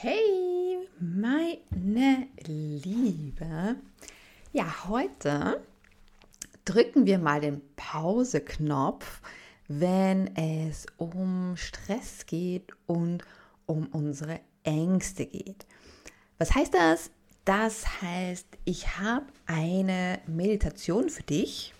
Hey, meine Liebe. Ja, heute drücken wir mal den Pause-Knopf, wenn es um Stress geht und um unsere Ängste geht. Was heißt das? Das heißt, ich habe eine Meditation für dich,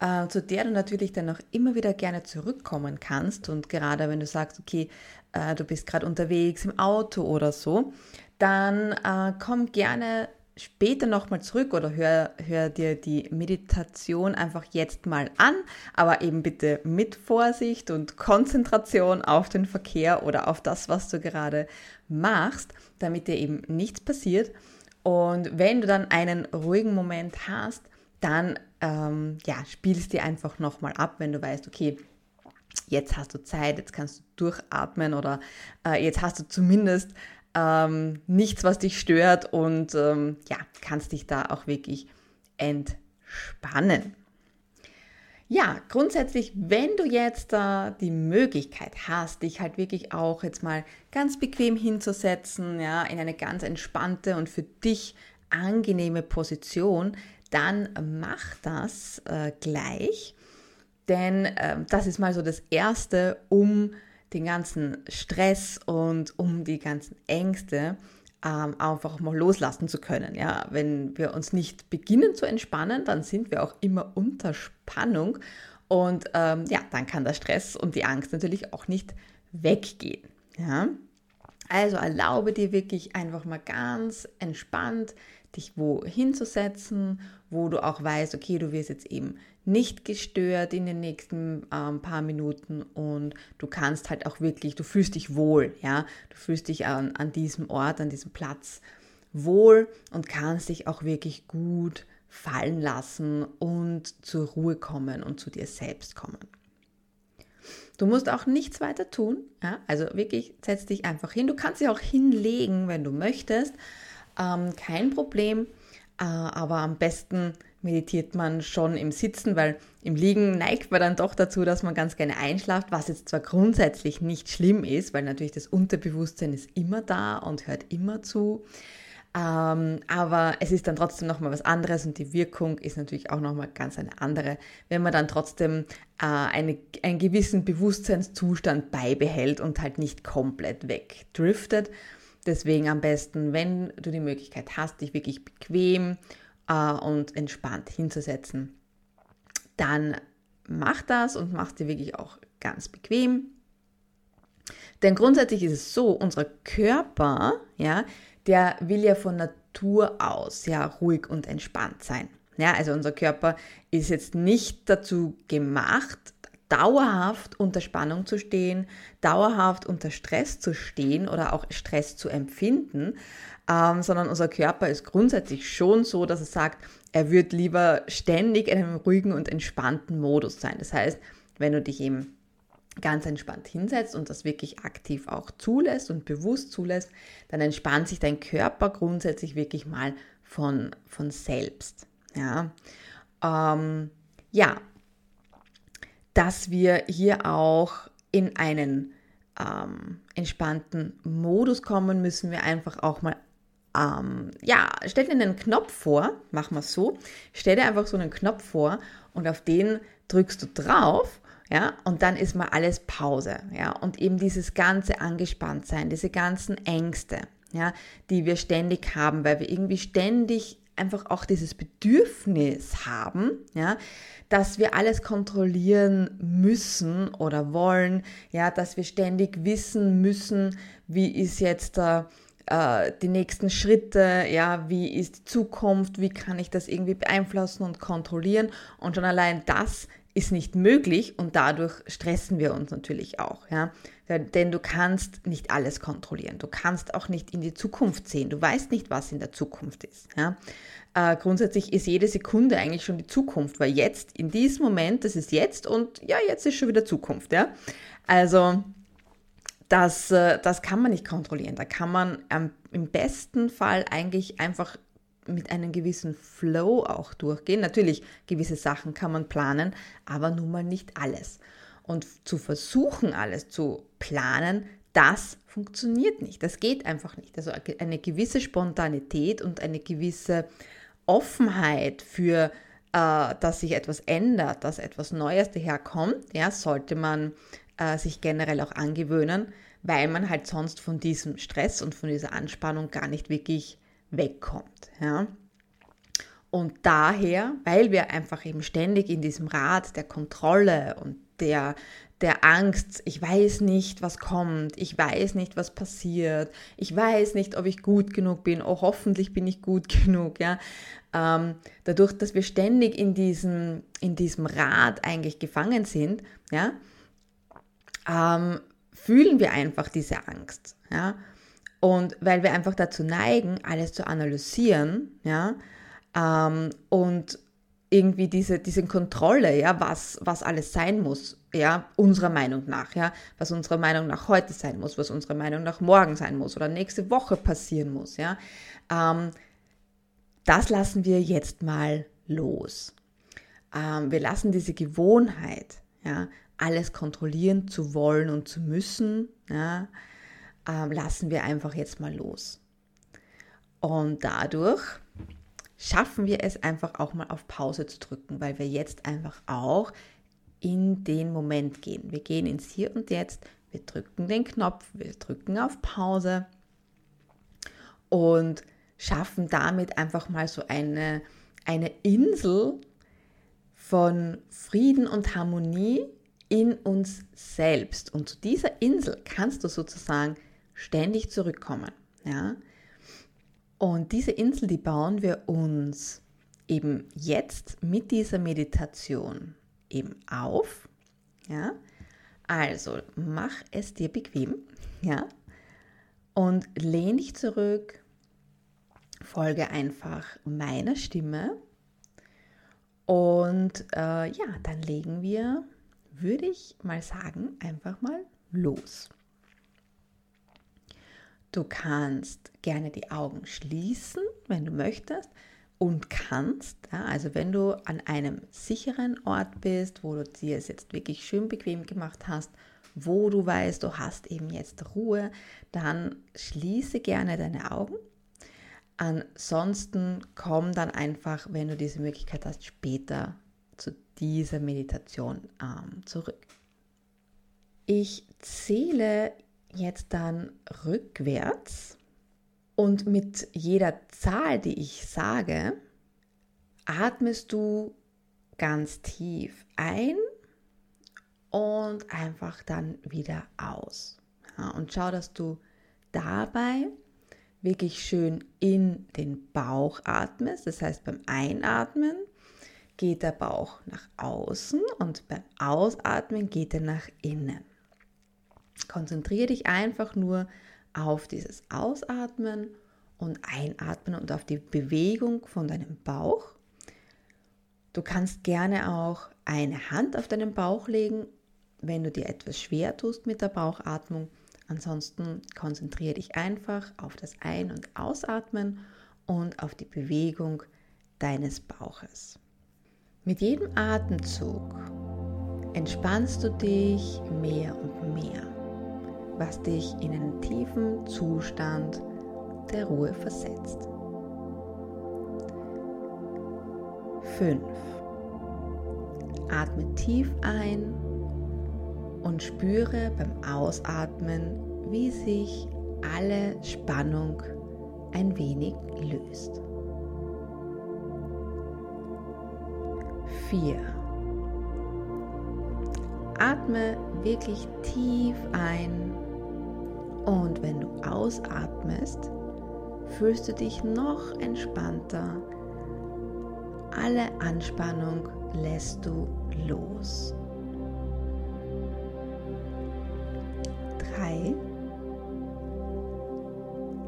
äh, zu der du natürlich dann auch immer wieder gerne zurückkommen kannst. Und gerade wenn du sagst, okay, äh, du bist gerade unterwegs im Auto oder so, dann äh, komm gerne später nochmal zurück oder hör, hör dir die Meditation einfach jetzt mal an, aber eben bitte mit Vorsicht und Konzentration auf den Verkehr oder auf das, was du gerade machst, damit dir eben nichts passiert. Und wenn du dann einen ruhigen Moment hast, dann ähm, ja, spielst dir einfach nochmal ab, wenn du weißt, okay, jetzt hast du Zeit, jetzt kannst du durchatmen oder äh, jetzt hast du zumindest ähm, nichts, was dich stört und ähm, ja, kannst dich da auch wirklich entspannen. Ja, grundsätzlich, wenn du jetzt äh, die Möglichkeit hast, dich halt wirklich auch jetzt mal ganz bequem hinzusetzen, ja, in eine ganz entspannte und für dich angenehme Position, dann mach das äh, gleich. Denn äh, das ist mal so das Erste, um den ganzen Stress und um die ganzen Ängste ähm, einfach mal loslassen zu können. Ja, wenn wir uns nicht beginnen zu entspannen, dann sind wir auch immer unter Spannung und ähm, ja, dann kann der Stress und die Angst natürlich auch nicht weggehen. Ja, also erlaube dir wirklich einfach mal ganz entspannt dich wo hinzusetzen, wo du auch weißt, okay, du wirst jetzt eben nicht gestört in den nächsten ähm, paar Minuten und du kannst halt auch wirklich, du fühlst dich wohl, ja, du fühlst dich an, an diesem Ort, an diesem Platz wohl und kannst dich auch wirklich gut fallen lassen und zur Ruhe kommen und zu dir selbst kommen. Du musst auch nichts weiter tun. Ja? Also wirklich, setz dich einfach hin. Du kannst dich auch hinlegen, wenn du möchtest ähm, kein Problem. Äh, aber am besten meditiert man schon im Sitzen, weil im Liegen neigt man dann doch dazu, dass man ganz gerne einschlaft, was jetzt zwar grundsätzlich nicht schlimm ist, weil natürlich das Unterbewusstsein ist immer da und hört immer zu. Ähm, aber es ist dann trotzdem nochmal was anderes und die Wirkung ist natürlich auch nochmal ganz eine andere, wenn man dann trotzdem äh, eine, einen gewissen Bewusstseinszustand beibehält und halt nicht komplett wegdriftet. Deswegen am besten, wenn du die Möglichkeit hast, dich wirklich bequem äh, und entspannt hinzusetzen, dann mach das und mach dir wirklich auch ganz bequem. Denn grundsätzlich ist es so, unser Körper, ja, der will ja von Natur aus ja ruhig und entspannt sein. Ja, also unser Körper ist jetzt nicht dazu gemacht, dauerhaft unter Spannung zu stehen, dauerhaft unter Stress zu stehen oder auch Stress zu empfinden, ähm, sondern unser Körper ist grundsätzlich schon so, dass er sagt, er wird lieber ständig in einem ruhigen und entspannten Modus sein. Das heißt, wenn du dich eben ganz entspannt hinsetzt und das wirklich aktiv auch zulässt und bewusst zulässt, dann entspannt sich dein Körper grundsätzlich wirklich mal von, von selbst. Ja, ähm, ja dass wir hier auch in einen ähm, entspannten Modus kommen, müssen wir einfach auch mal, ähm, ja, stell dir einen Knopf vor, mach mal so, stell dir einfach so einen Knopf vor und auf den drückst du drauf, ja, und dann ist mal alles Pause, ja, und eben dieses ganze Angespanntsein, diese ganzen Ängste, ja, die wir ständig haben, weil wir irgendwie ständig einfach auch dieses Bedürfnis haben, ja, dass wir alles kontrollieren müssen oder wollen, ja, dass wir ständig wissen müssen, wie ist jetzt äh, die nächsten Schritte, ja, wie ist die Zukunft, wie kann ich das irgendwie beeinflussen und kontrollieren. Und schon allein das ist nicht möglich und dadurch stressen wir uns natürlich auch, ja. Denn du kannst nicht alles kontrollieren. Du kannst auch nicht in die Zukunft sehen. Du weißt nicht, was in der Zukunft ist. Ja? Äh, grundsätzlich ist jede Sekunde eigentlich schon die Zukunft, weil jetzt, in diesem Moment, das ist jetzt und ja, jetzt ist schon wieder Zukunft. Ja? Also das, äh, das kann man nicht kontrollieren. Da kann man ähm, im besten Fall eigentlich einfach mit einem gewissen Flow auch durchgehen. Natürlich, gewisse Sachen kann man planen, aber nun mal nicht alles. Und zu versuchen, alles zu planen, das funktioniert nicht. Das geht einfach nicht. Also eine gewisse Spontanität und eine gewisse Offenheit für, äh, dass sich etwas ändert, dass etwas Neues daherkommt, ja, sollte man äh, sich generell auch angewöhnen, weil man halt sonst von diesem Stress und von dieser Anspannung gar nicht wirklich wegkommt. Ja. Und daher, weil wir einfach eben ständig in diesem Rad der Kontrolle und der, der Angst, ich weiß nicht, was kommt, ich weiß nicht, was passiert, ich weiß nicht, ob ich gut genug bin, oh, hoffentlich bin ich gut genug, ja. Ähm, dadurch, dass wir ständig in diesem, in diesem Rad eigentlich gefangen sind, ja, ähm, fühlen wir einfach diese Angst, ja. Und weil wir einfach dazu neigen, alles zu analysieren, ja, ähm, und irgendwie diese, diese Kontrolle, ja, was, was alles sein muss, ja, unserer Meinung nach, ja, was unserer Meinung nach heute sein muss, was unserer Meinung nach morgen sein muss oder nächste Woche passieren muss, ja, ähm, das lassen wir jetzt mal los. Ähm, wir lassen diese Gewohnheit, ja, alles kontrollieren zu wollen und zu müssen, ja, ähm, lassen wir einfach jetzt mal los. Und dadurch schaffen wir es einfach auch mal auf Pause zu drücken, weil wir jetzt einfach auch in den Moment gehen. Wir gehen ins Hier und Jetzt, wir drücken den Knopf, wir drücken auf Pause und schaffen damit einfach mal so eine, eine Insel von Frieden und Harmonie in uns selbst. Und zu dieser Insel kannst du sozusagen ständig zurückkommen. Ja? Und diese Insel, die bauen wir uns eben jetzt mit dieser Meditation eben auf. Ja? Also mach es dir bequem, ja? Und lehn dich zurück, folge einfach meiner Stimme und äh, ja, dann legen wir, würde ich mal sagen, einfach mal los. Du kannst gerne die Augen schließen, wenn du möchtest und kannst, ja, also wenn du an einem sicheren Ort bist, wo du dir es jetzt wirklich schön bequem gemacht hast, wo du weißt, du hast eben jetzt Ruhe, dann schließe gerne deine Augen. Ansonsten komm dann einfach, wenn du diese Möglichkeit hast, später zu dieser Meditation ähm, zurück. Ich zähle jetzt dann rückwärts und mit jeder Zahl, die ich sage, atmest du ganz tief ein und einfach dann wieder aus. Ja, und schau, dass du dabei wirklich schön in den Bauch atmest. Das heißt, beim Einatmen geht der Bauch nach außen und beim Ausatmen geht er nach innen. Konzentriere dich einfach nur auf dieses Ausatmen und Einatmen und auf die Bewegung von deinem Bauch. Du kannst gerne auch eine Hand auf deinen Bauch legen, wenn du dir etwas schwer tust mit der Bauchatmung. Ansonsten konzentriere dich einfach auf das Ein- und Ausatmen und auf die Bewegung deines Bauches. Mit jedem Atemzug entspannst du dich mehr und mehr was dich in einen tiefen Zustand der Ruhe versetzt. 5. Atme tief ein und spüre beim Ausatmen, wie sich alle Spannung ein wenig löst. 4. Atme wirklich tief ein und wenn du ausatmest, fühlst du dich noch entspannter. Alle Anspannung lässt du los. 3.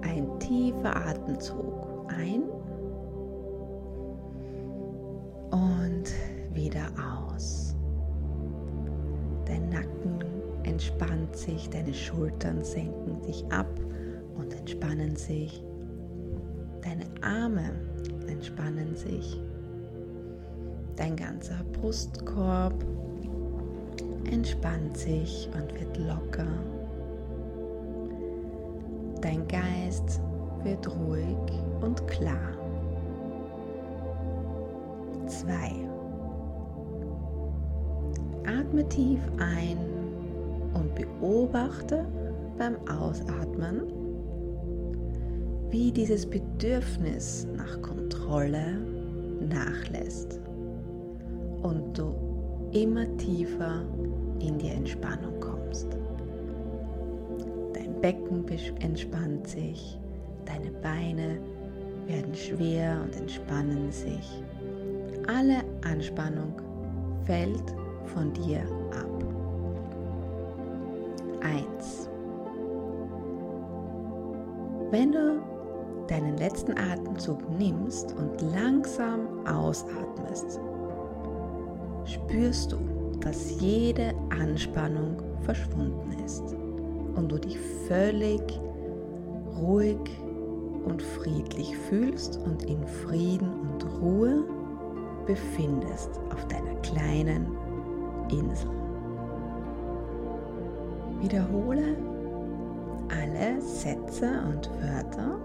Ein tiefer Atemzug ein sich, deine Schultern senken sich ab und entspannen sich. Deine Arme entspannen sich. Dein ganzer Brustkorb entspannt sich und wird locker. Dein Geist wird ruhig und klar. 2. Atme tief ein und beobachte beim Ausatmen, wie dieses Bedürfnis nach Kontrolle nachlässt und du immer tiefer in die Entspannung kommst. Dein Becken entspannt sich, deine Beine werden schwer und entspannen sich. Alle Anspannung fällt von dir Wenn du deinen letzten Atemzug nimmst und langsam ausatmest, spürst du, dass jede Anspannung verschwunden ist und du dich völlig ruhig und friedlich fühlst und in Frieden und Ruhe befindest auf deiner kleinen Insel. Wiederhole alle Sätze und Wörter,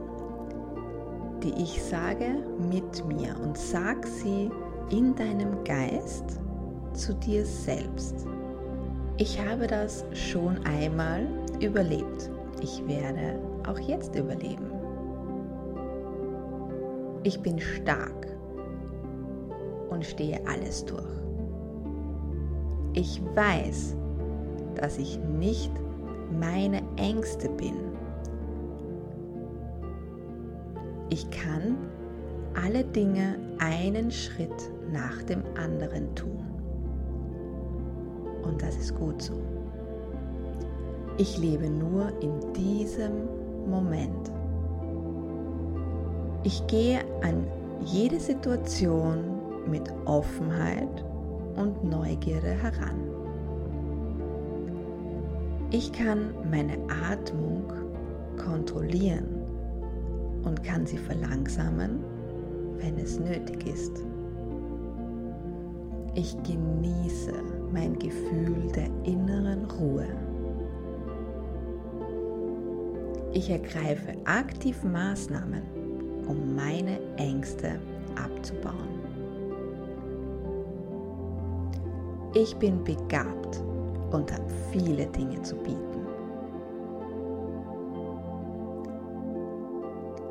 die ich sage, mit mir und sag sie in deinem Geist zu dir selbst. Ich habe das schon einmal überlebt. Ich werde auch jetzt überleben. Ich bin stark und stehe alles durch. Ich weiß, dass ich nicht meine Ängste bin. Ich kann alle Dinge einen Schritt nach dem anderen tun. Und das ist gut so. Ich lebe nur in diesem Moment. Ich gehe an jede Situation mit Offenheit und Neugierde heran. Ich kann meine Atmung kontrollieren und kann sie verlangsamen, wenn es nötig ist. Ich genieße mein Gefühl der inneren Ruhe. Ich ergreife aktiv Maßnahmen, um meine Ängste abzubauen. Ich bin begabt und habe viele Dinge zu bieten.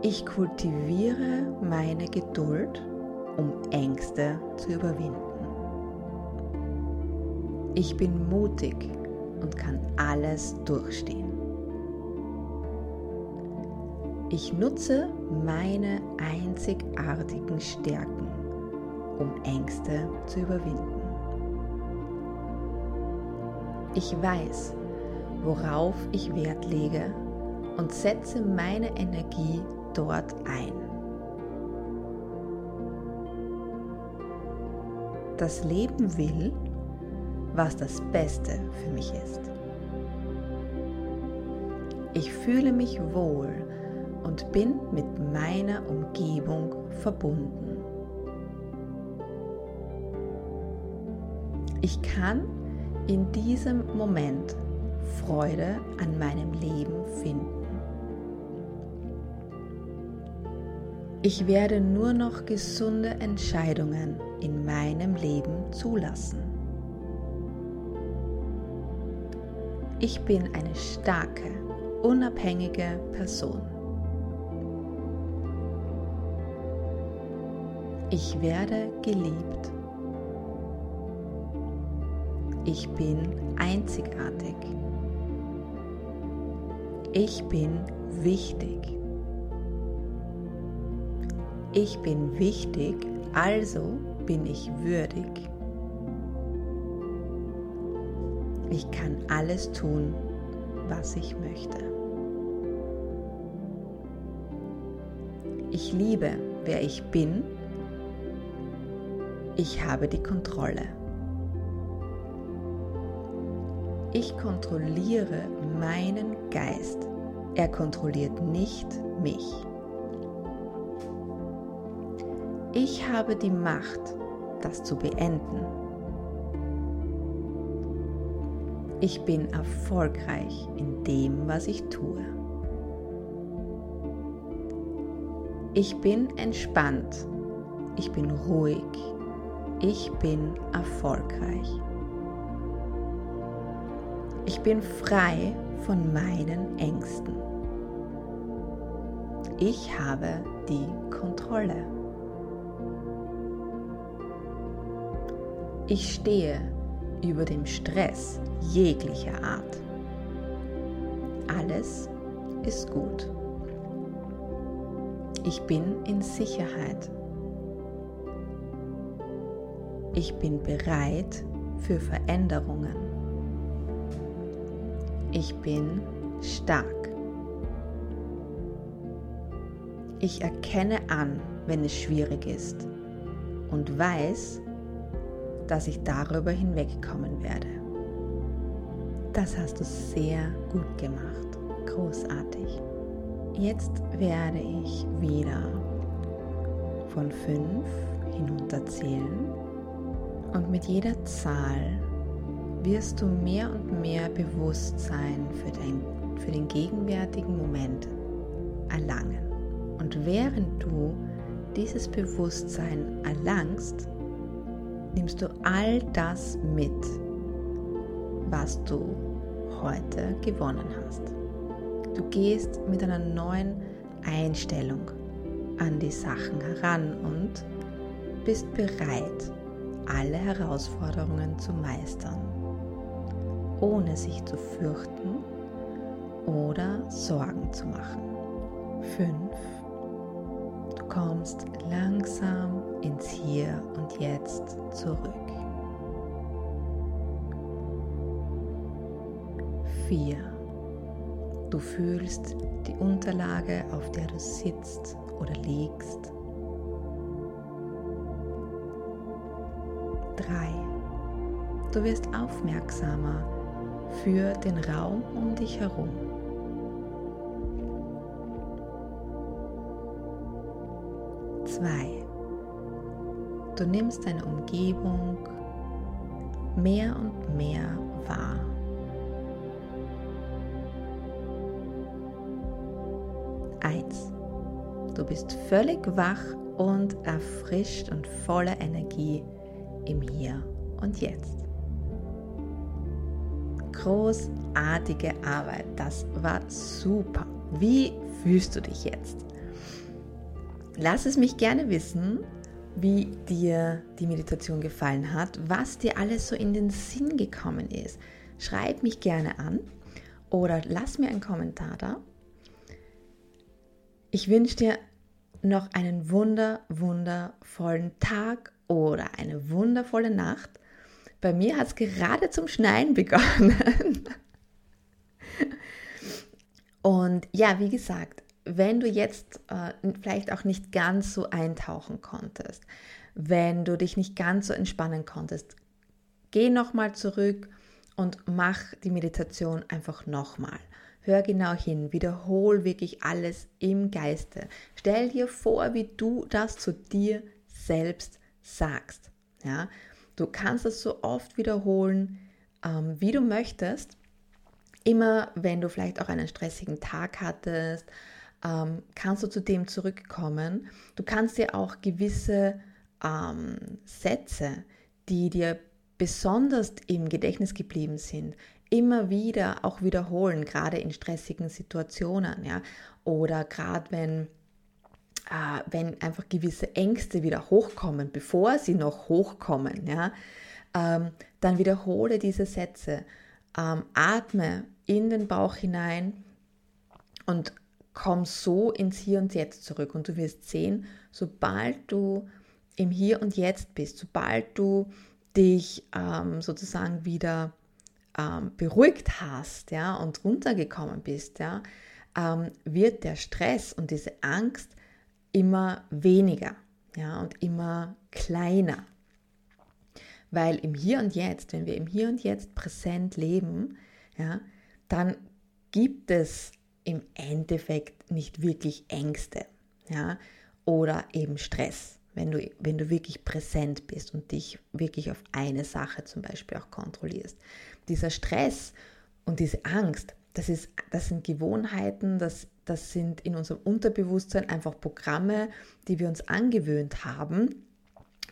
Ich kultiviere meine Geduld, um Ängste zu überwinden. Ich bin mutig und kann alles durchstehen. Ich nutze meine einzigartigen Stärken, um Ängste zu überwinden. Ich weiß, worauf ich Wert lege und setze meine Energie dort ein. Das Leben will, was das Beste für mich ist. Ich fühle mich wohl und bin mit meiner Umgebung verbunden. Ich kann in diesem Moment Freude an meinem Leben finden. Ich werde nur noch gesunde Entscheidungen in meinem Leben zulassen. Ich bin eine starke, unabhängige Person. Ich werde geliebt. Ich bin einzigartig. Ich bin wichtig. Ich bin wichtig, also bin ich würdig. Ich kann alles tun, was ich möchte. Ich liebe, wer ich bin. Ich habe die Kontrolle. Ich kontrolliere meinen Geist. Er kontrolliert nicht mich. Ich habe die Macht, das zu beenden. Ich bin erfolgreich in dem, was ich tue. Ich bin entspannt. Ich bin ruhig. Ich bin erfolgreich. Ich bin frei von meinen Ängsten. Ich habe die Kontrolle. Ich stehe über dem Stress jeglicher Art. Alles ist gut. Ich bin in Sicherheit. Ich bin bereit für Veränderungen. Ich bin stark. Ich erkenne an, wenn es schwierig ist und weiß, dass ich darüber hinwegkommen werde. Das hast du sehr gut gemacht. Großartig. Jetzt werde ich wieder von fünf hinunterzählen und mit jeder Zahl wirst du mehr und mehr Bewusstsein für, dein, für den gegenwärtigen Moment erlangen. Und während du dieses Bewusstsein erlangst, nimmst du all das mit, was du heute gewonnen hast. Du gehst mit einer neuen Einstellung an die Sachen heran und bist bereit, alle Herausforderungen zu meistern, ohne sich zu fürchten oder Sorgen zu machen. 5. Du kommst langsam ins Hier und Jetzt zurück. 4. Du fühlst die Unterlage, auf der du sitzt oder liegst. 3. Du wirst aufmerksamer für den Raum um dich herum. 2. Du nimmst deine Umgebung mehr und mehr wahr. Eins. Du bist völlig wach und erfrischt und voller Energie im Hier und Jetzt. Großartige Arbeit, das war super. Wie fühlst du dich jetzt? Lass es mich gerne wissen, wie dir die Meditation gefallen hat, was dir alles so in den Sinn gekommen ist. Schreib mich gerne an oder lass mir einen Kommentar da. Ich wünsche dir noch einen wunder, wundervollen Tag oder eine wundervolle Nacht. Bei mir hat es gerade zum Schneien begonnen. Und ja, wie gesagt, wenn du jetzt äh, vielleicht auch nicht ganz so eintauchen konntest, wenn du dich nicht ganz so entspannen konntest, geh nochmal zurück und mach die Meditation einfach nochmal. Hör genau hin, wiederhol wirklich alles im Geiste. Stell dir vor, wie du das zu dir selbst sagst. Ja? Du kannst es so oft wiederholen, ähm, wie du möchtest. Immer wenn du vielleicht auch einen stressigen Tag hattest, ähm, kannst du zu dem zurückkommen. Du kannst dir auch gewisse ähm, Sätze, die dir besonders im Gedächtnis geblieben sind, immer wieder auch wiederholen, gerade in stressigen Situationen, ja, oder gerade wenn wenn einfach gewisse Ängste wieder hochkommen, bevor sie noch hochkommen, ja, ähm, dann wiederhole diese Sätze, ähm, atme in den Bauch hinein und komm so ins Hier und Jetzt zurück. Und du wirst sehen, sobald du im Hier und Jetzt bist, sobald du dich ähm, sozusagen wieder beruhigt hast, ja, und runtergekommen bist, ja, wird der Stress und diese Angst immer weniger, ja, und immer kleiner. Weil im Hier und Jetzt, wenn wir im Hier und Jetzt präsent leben, ja, dann gibt es im Endeffekt nicht wirklich Ängste ja, oder eben Stress, wenn du, wenn du wirklich präsent bist und dich wirklich auf eine Sache zum Beispiel auch kontrollierst. Dieser Stress und diese Angst, das, ist, das sind Gewohnheiten, das das sind in unserem Unterbewusstsein einfach Programme, die wir uns angewöhnt haben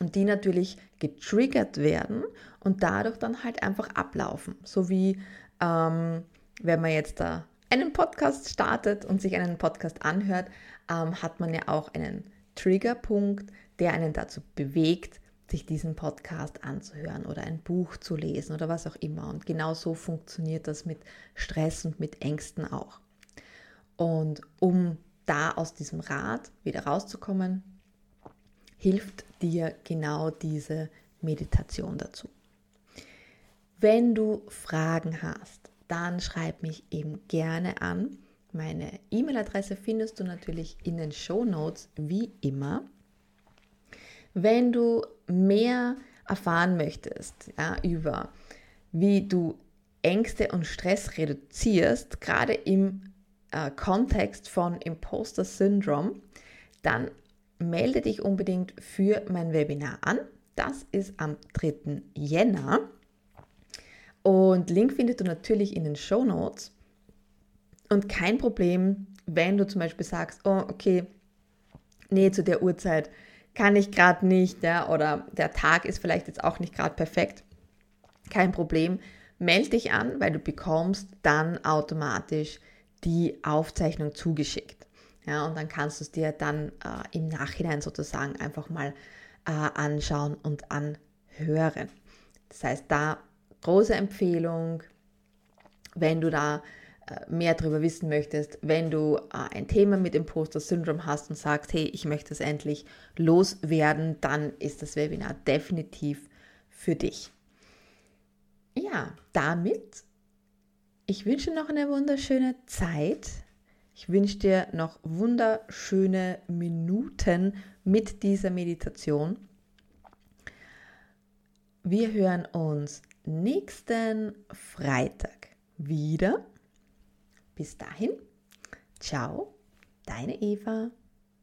und die natürlich getriggert werden und dadurch dann halt einfach ablaufen. So wie ähm, wenn man jetzt da einen Podcast startet und sich einen Podcast anhört, ähm, hat man ja auch einen Triggerpunkt, der einen dazu bewegt, sich diesen Podcast anzuhören oder ein Buch zu lesen oder was auch immer. Und genau so funktioniert das mit Stress und mit Ängsten auch. Und um da aus diesem Rad wieder rauszukommen, hilft dir genau diese Meditation dazu. Wenn du Fragen hast, dann schreib mich eben gerne an. Meine E-Mail-Adresse findest du natürlich in den Show Notes wie immer. Wenn du mehr erfahren möchtest ja, über wie du Ängste und Stress reduzierst, gerade im äh, Kontext von Imposter Syndrome, dann melde dich unbedingt für mein Webinar an. Das ist am 3. Jänner. Und Link findest du natürlich in den Show Notes. Und kein Problem, wenn du zum Beispiel sagst, oh, okay, nee, zu der Uhrzeit kann ich gerade nicht, ja, oder der Tag ist vielleicht jetzt auch nicht gerade perfekt. Kein Problem, melde dich an, weil du bekommst dann automatisch die Aufzeichnung zugeschickt. Ja, und dann kannst du es dir dann äh, im Nachhinein sozusagen einfach mal äh, anschauen und anhören. Das heißt, da große Empfehlung, wenn du da äh, mehr darüber wissen möchtest, wenn du äh, ein Thema mit Imposter Syndrome hast und sagst, hey, ich möchte es endlich loswerden, dann ist das Webinar definitiv für dich. Ja, damit ich wünsche noch eine wunderschöne Zeit. Ich wünsche dir noch wunderschöne Minuten mit dieser Meditation. Wir hören uns nächsten Freitag wieder. Bis dahin, ciao, deine Eva.